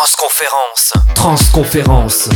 Transconférence. Transconférence.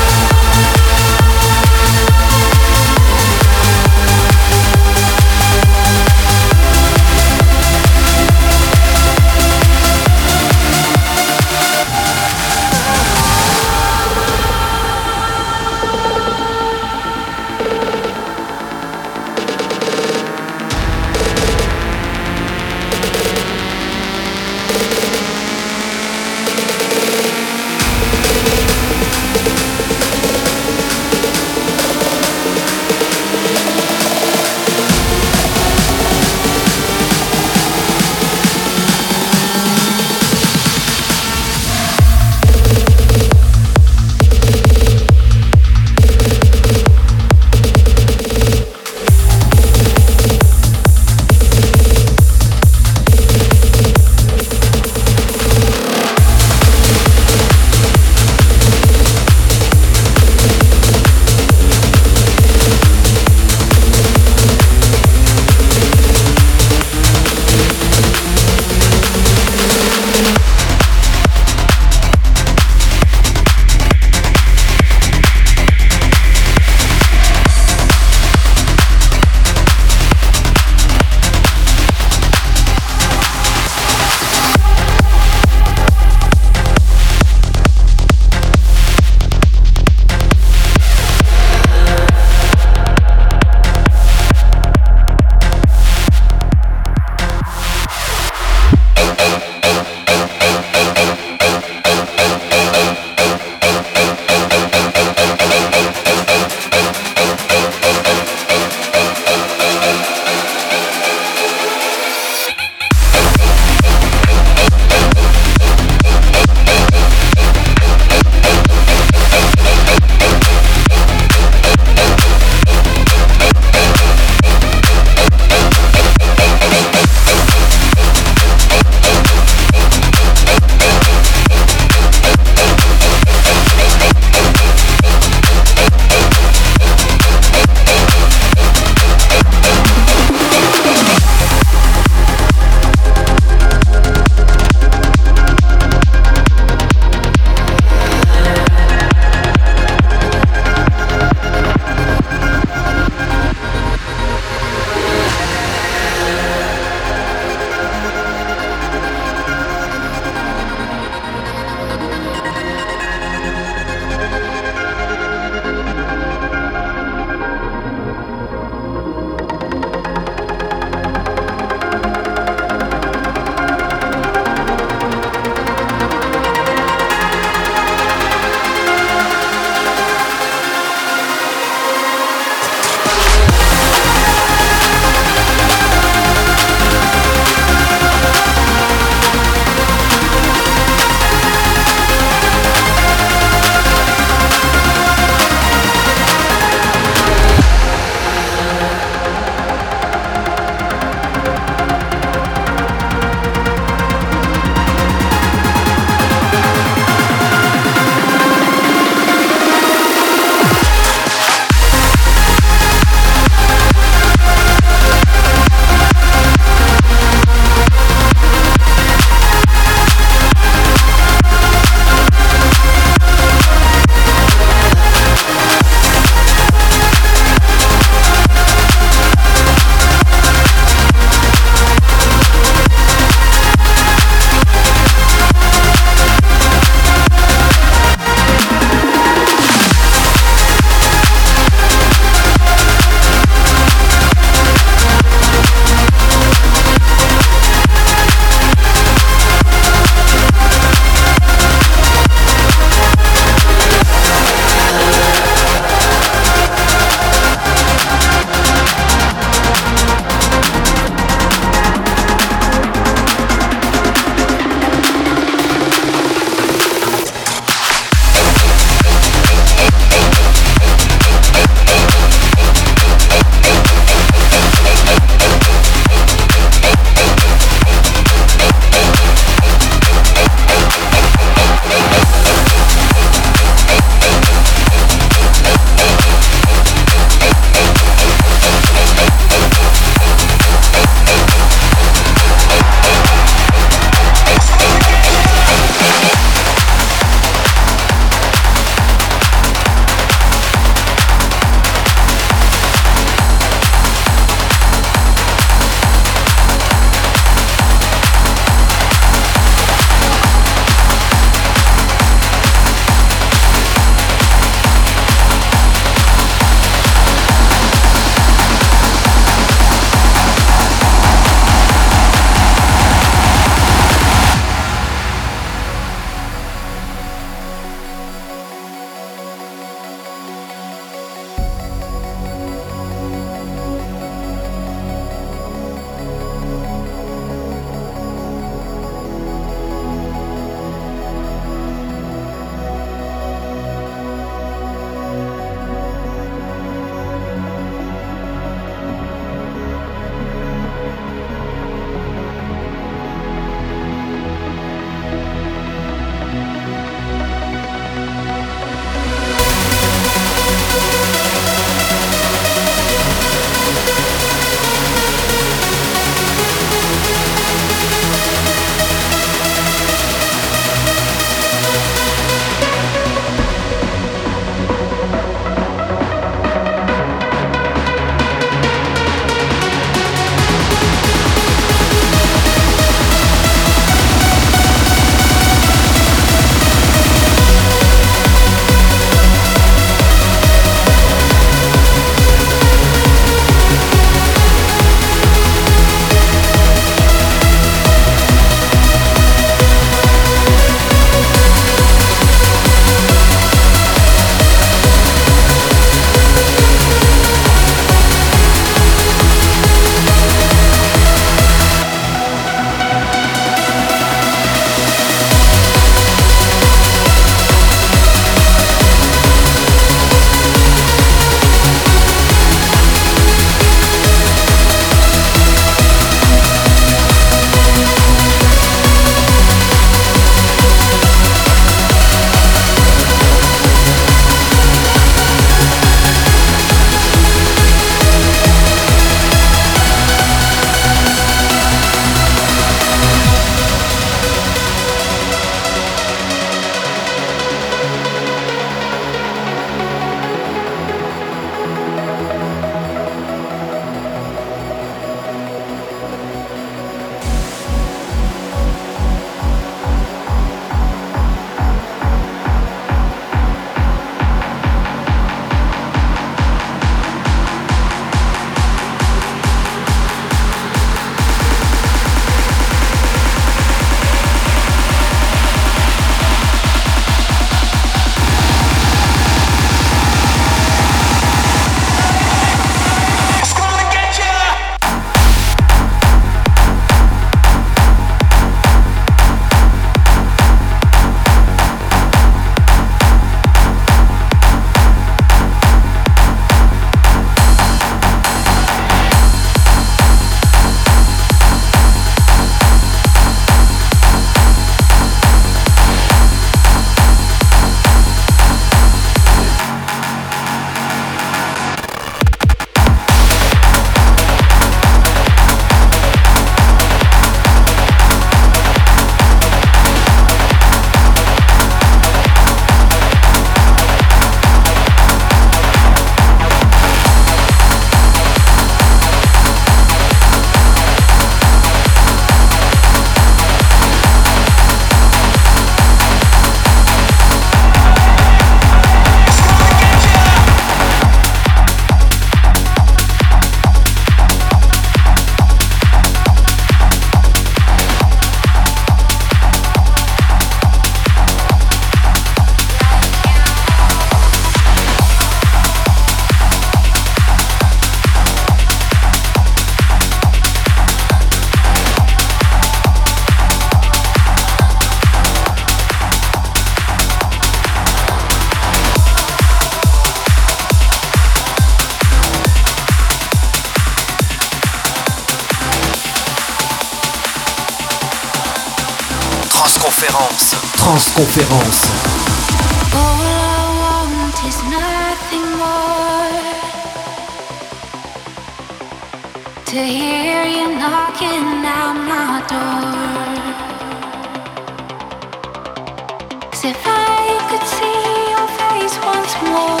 I could see your face once more,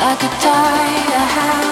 I could die a happy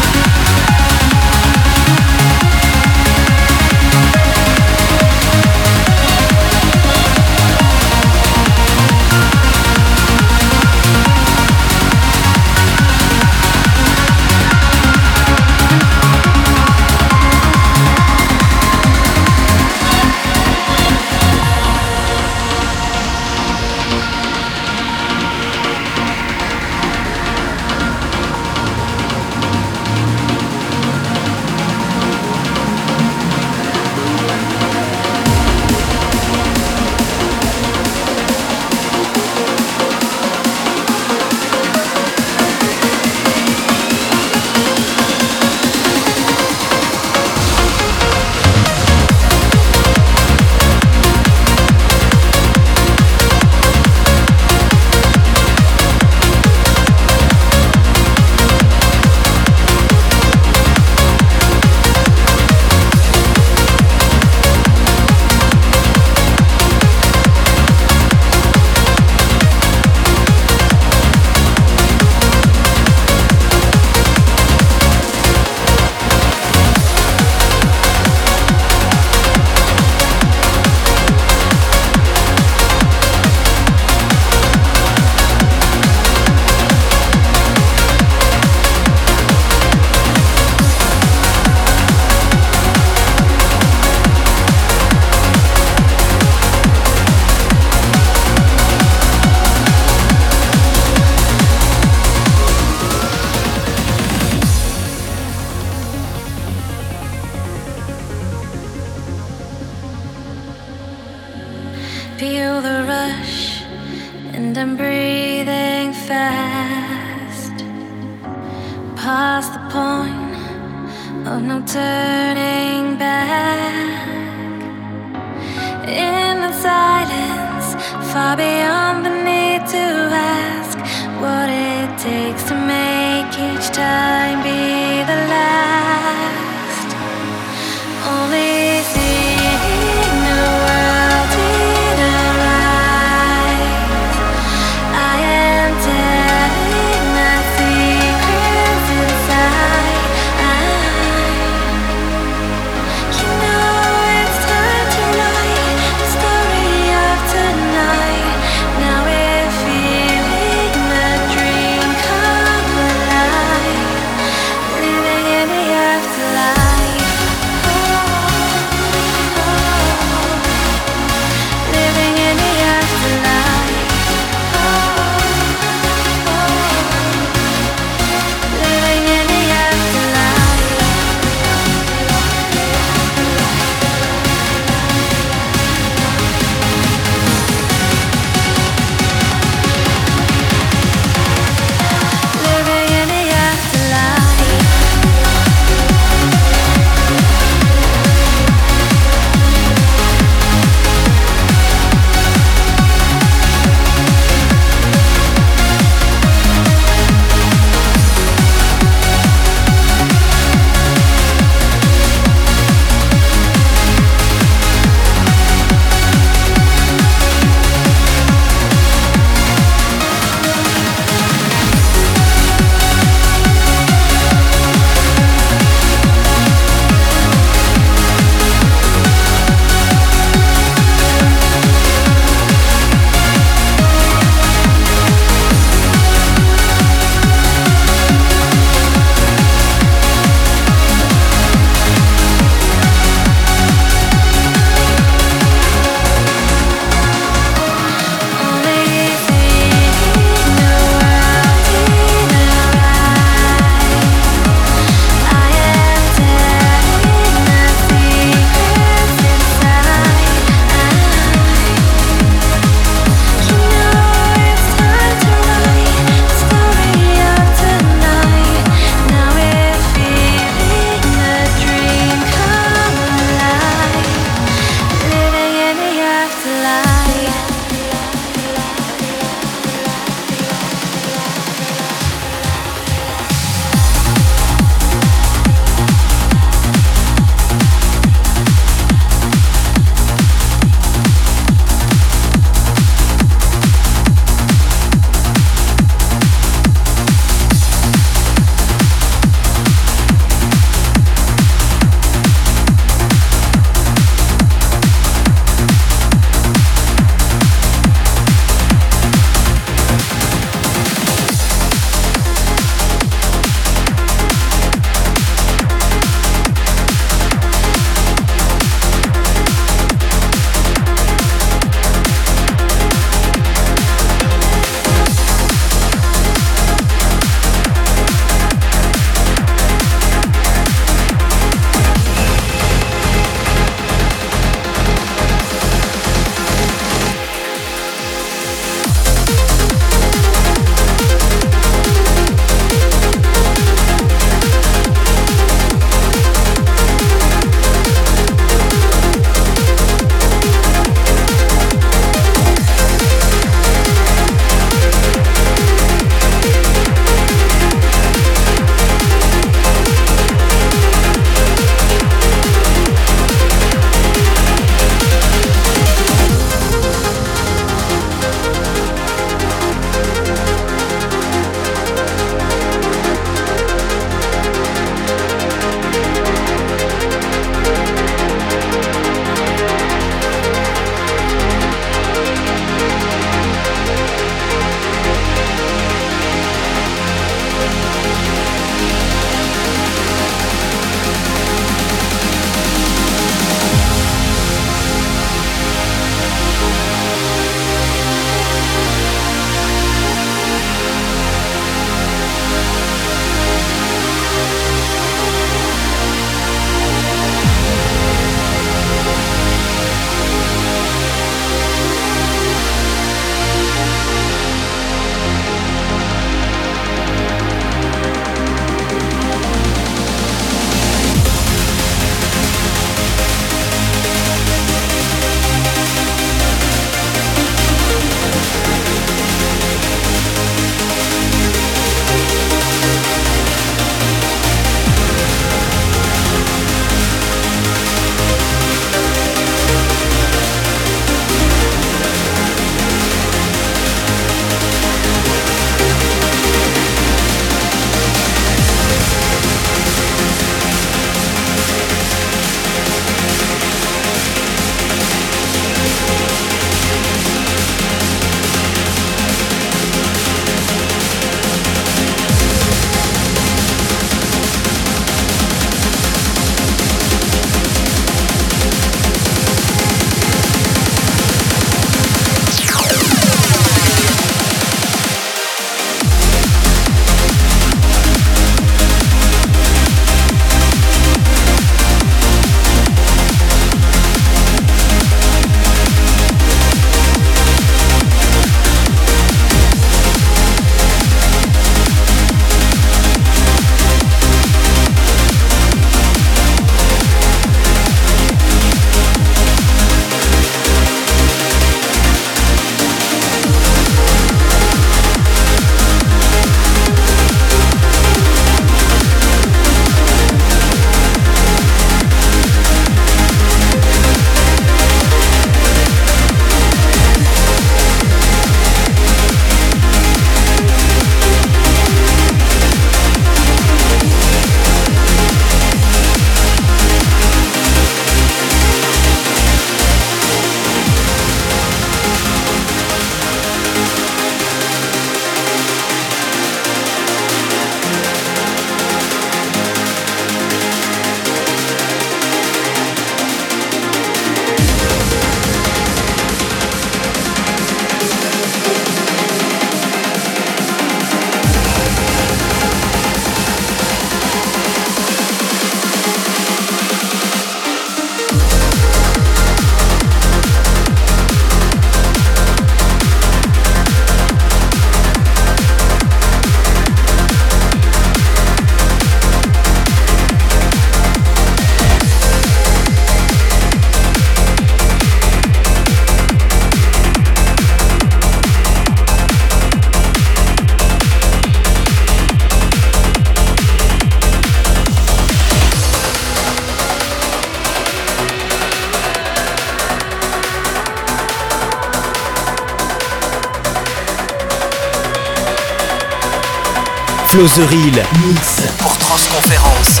Closerie Mix pour Transconférence.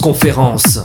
conférence.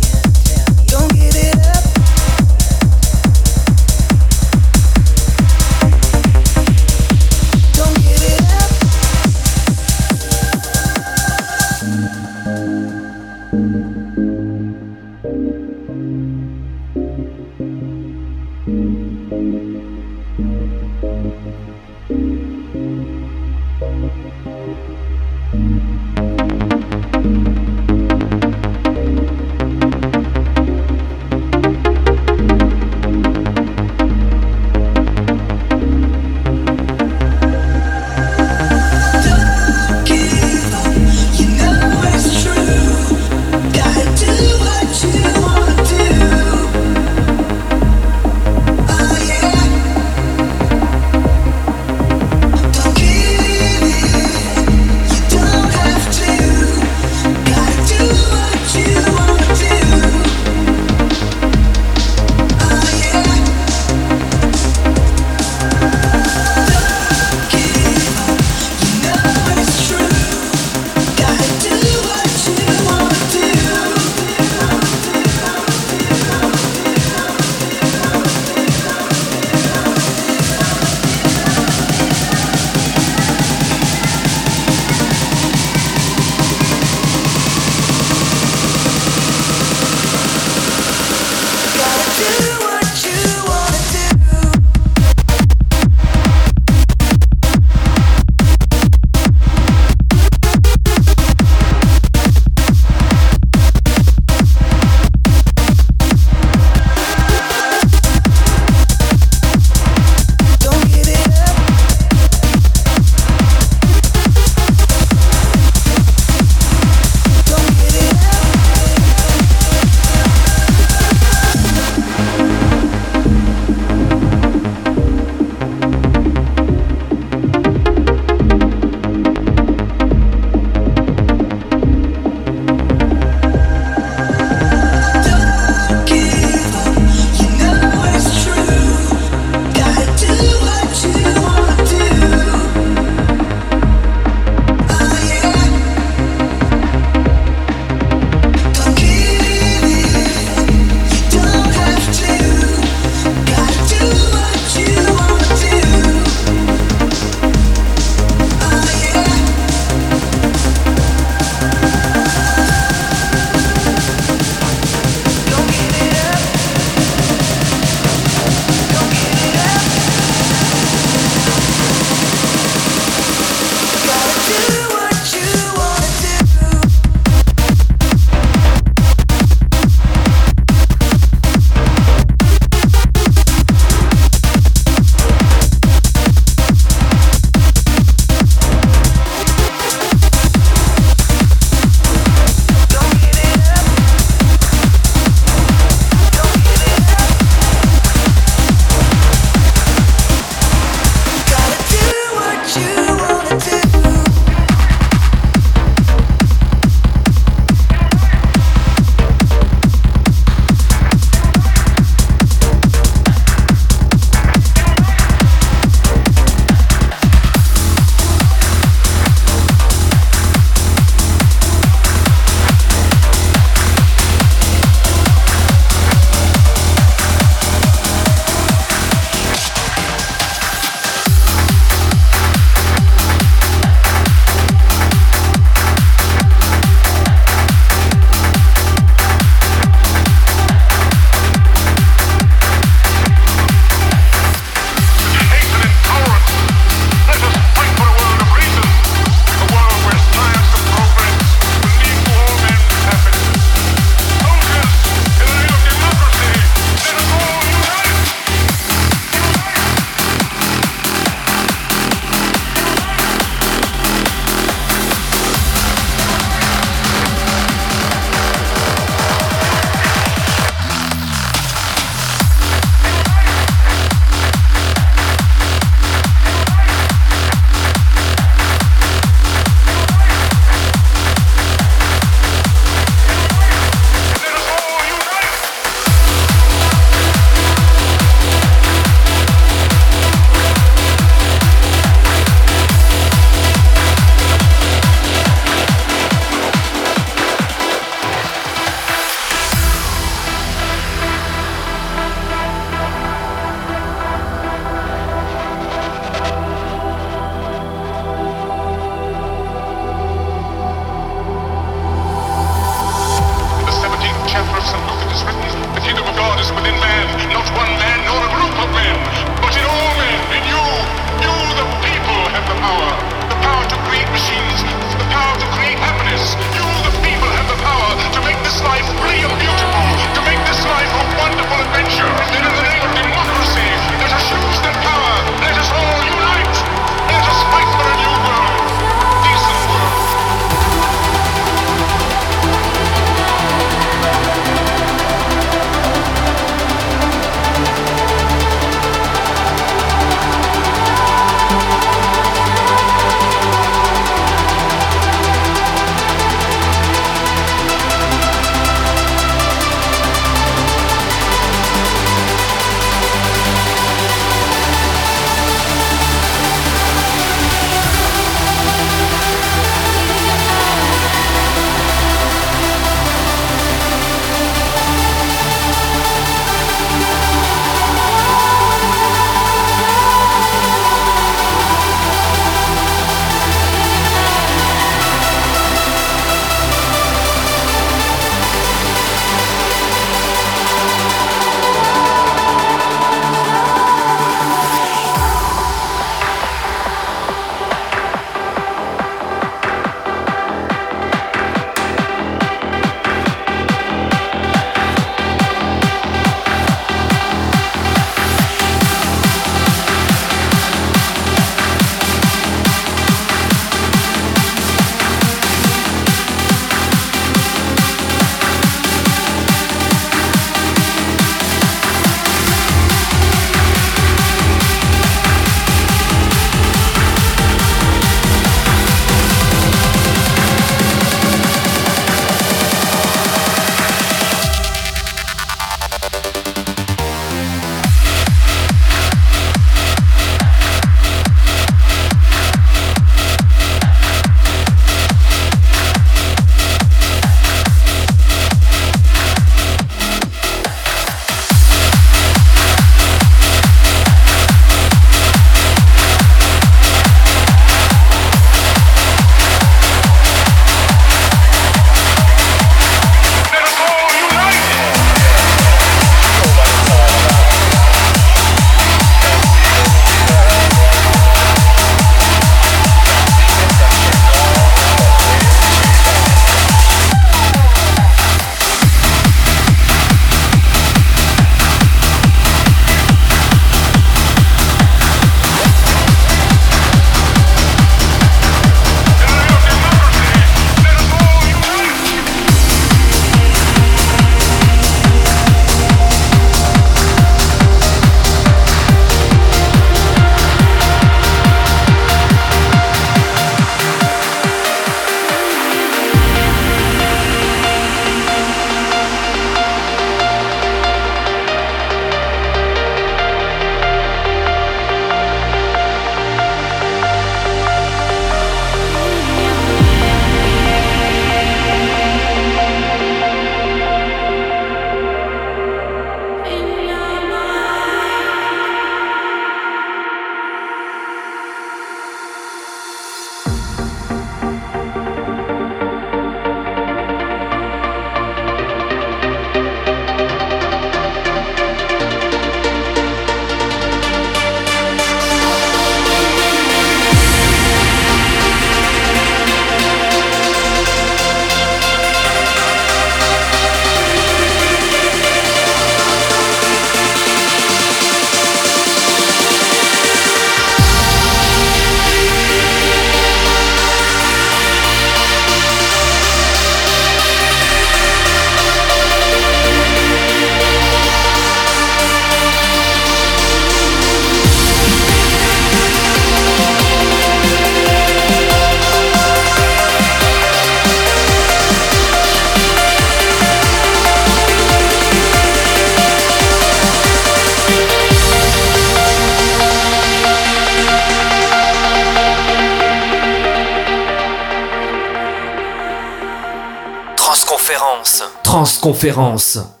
conférence.